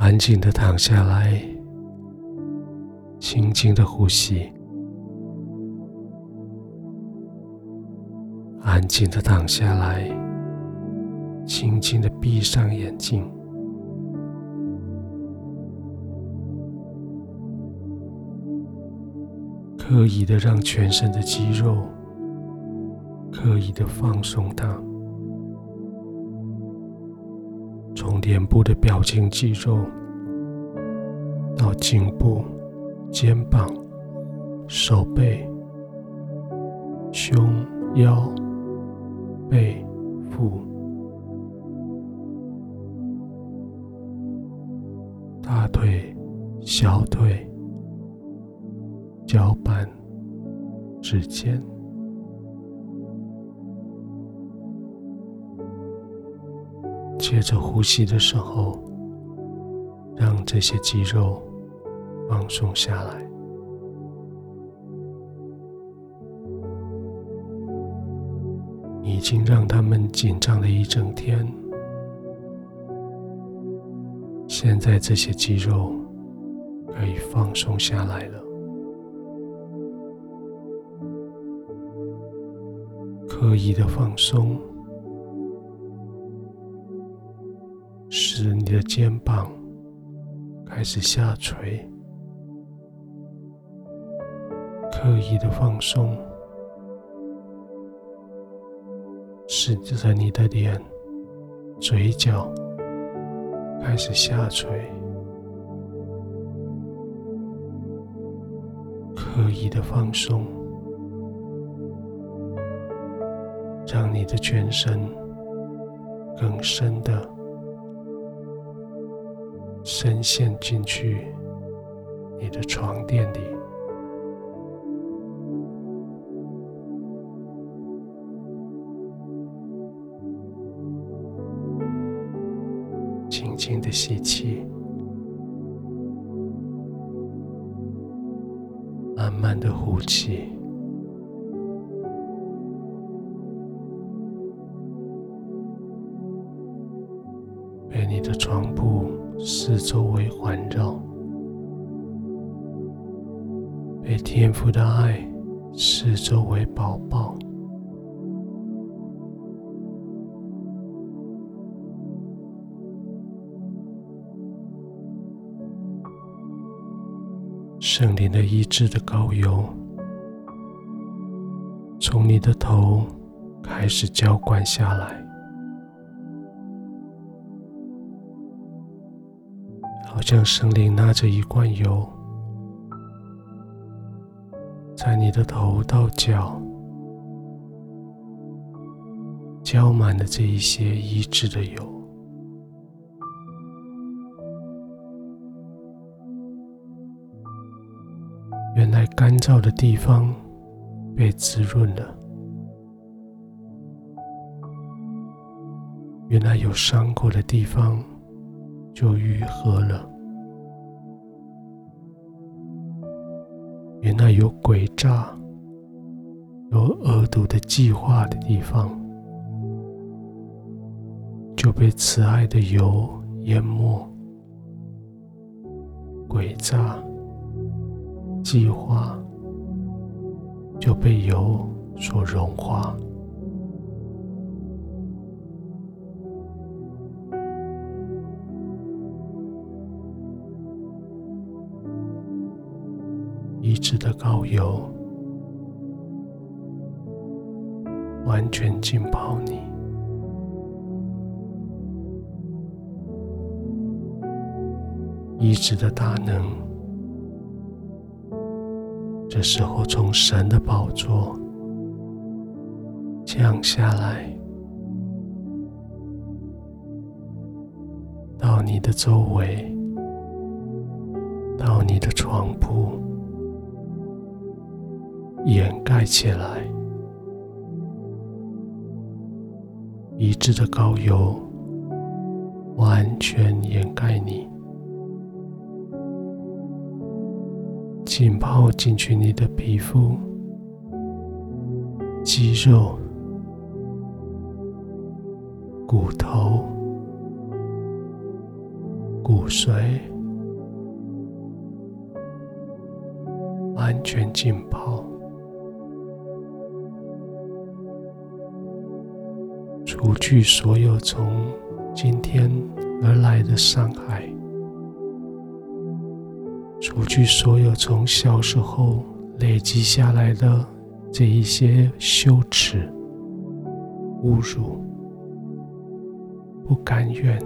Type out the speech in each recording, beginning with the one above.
安静的躺下来，轻轻的呼吸。安静的躺下来，轻轻的闭上眼睛。刻意的让全身的肌肉刻意的放松它，从脸部的表情肌肉到颈部、肩膀、手背、胸、腰、背、腹、大腿、小腿。脚板、指尖，接着呼吸的时候，让这些肌肉放松下来。已经让他们紧张了一整天，现在这些肌肉可以放松下来了。刻意的放松，你的肩膀开始下垂。刻意的放松，使着你的脸、嘴角开始下垂。刻意的放松。让你的全身更深的深陷进去你的床垫里，轻轻的吸气，慢慢的呼气。被你的床铺四周围环绕，被天父的爱四周围包抱，圣灵的医治的膏油从你的头开始浇灌下来。好像神灵拿着一罐油，在你的头到脚浇满了这一些医治的油。原来干燥的地方被滋润了，原来有伤过的地方。就愈合了。那有诡诈、有恶毒的计划的地方，就被慈爱的油淹没。诡诈、计划就被油所融化。医治的高油完全浸泡你，医治的大能，这时候从神的宝座降下来，到你的周围，到你的床铺。掩盖起来，一致的高油完全掩盖你，浸泡进去你的皮肤、肌肉、骨头、骨髓完全浸泡，除去所有从今天而来的伤害，除去所有从小时候累积下来的这一些羞耻、侮辱、不甘愿。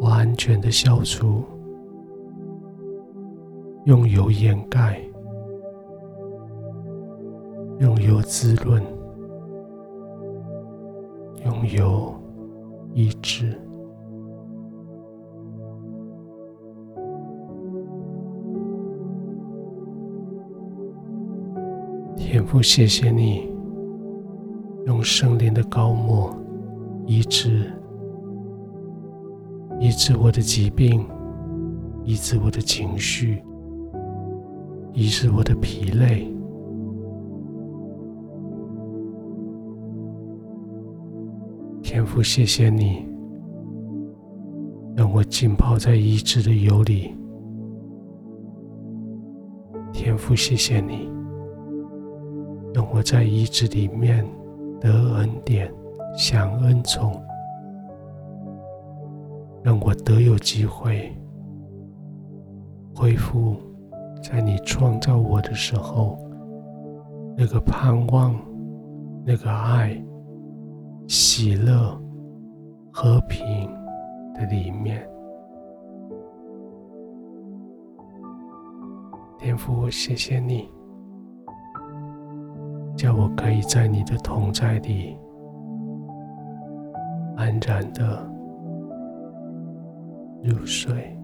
完全的消除，用油掩盖，用油滋润，用油医治。天父，谢谢你用圣灵的膏抹医治。医治我的疾病，医治我的情绪，医治我的疲累。天父，谢谢你，让我浸泡在医治的油里。天父，谢谢你，让我在医治里面得恩典，享恩宠。让我得有机会恢复，在你创造我的时候，那个盼望、那个爱、喜乐、和平的里面。天父，谢谢你，叫我可以在你的同在里安然的入睡。